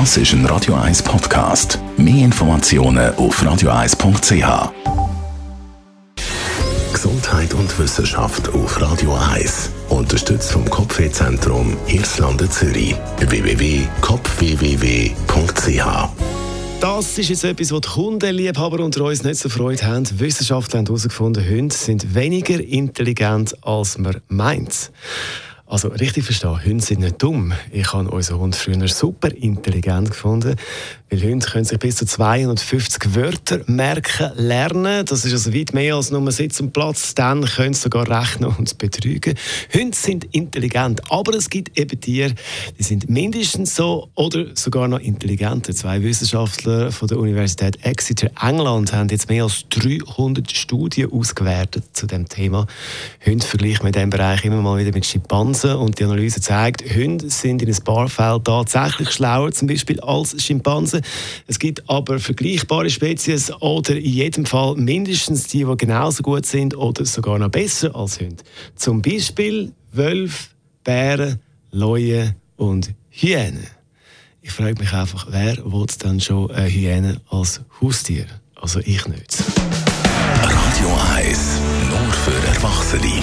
Das ist ein Radio 1 Podcast. Mehr Informationen auf radio1.ch. Gesundheit und Wissenschaft auf Radio 1. Unterstützt vom Kopfwehzentrum Irlande Zürich. www.kopfwww.ch das ist jetzt etwas, was die Kundenliebhaber unter uns nicht so Freude haben. Wissenschaftler haben herausgefunden, Hunde sind weniger intelligent, als man meint. Also richtig verstehen, Hunde sind nicht dumm. Ich habe unseren Hund früher super intelligent gefunden. Weil Hunde können sich bis zu 250 Wörter merken, lernen. Das ist also weit mehr als nur Sitz und Platz. Dann können sie sogar rechnen und betrügen. Hunde sind intelligent, aber es gibt eben Tiere, die sind mindestens so oder sogar noch intelligenter. Zwei Wissenschaftler von der Universität Exeter, England, haben jetzt mehr als 300 Studien ausgewertet zu dem Thema. Hunde vergleichen mit diesem Bereich immer mal wieder mit Schimpansen und die Analyse zeigt, Hunde sind in ein paar Fällen tatsächlich schlauer, zum Beispiel als Schimpansen. Es gibt aber vergleichbare Spezies oder in jedem Fall mindestens die, die genauso gut sind oder sogar noch besser als Hunde. Zum Beispiel Wölfe, Bären, Leuen und Hyänen. Ich frage mich einfach, wer will dann schon eine Hyäne als Haustier? Also ich nicht. Radio 1, nur für Erwachsene.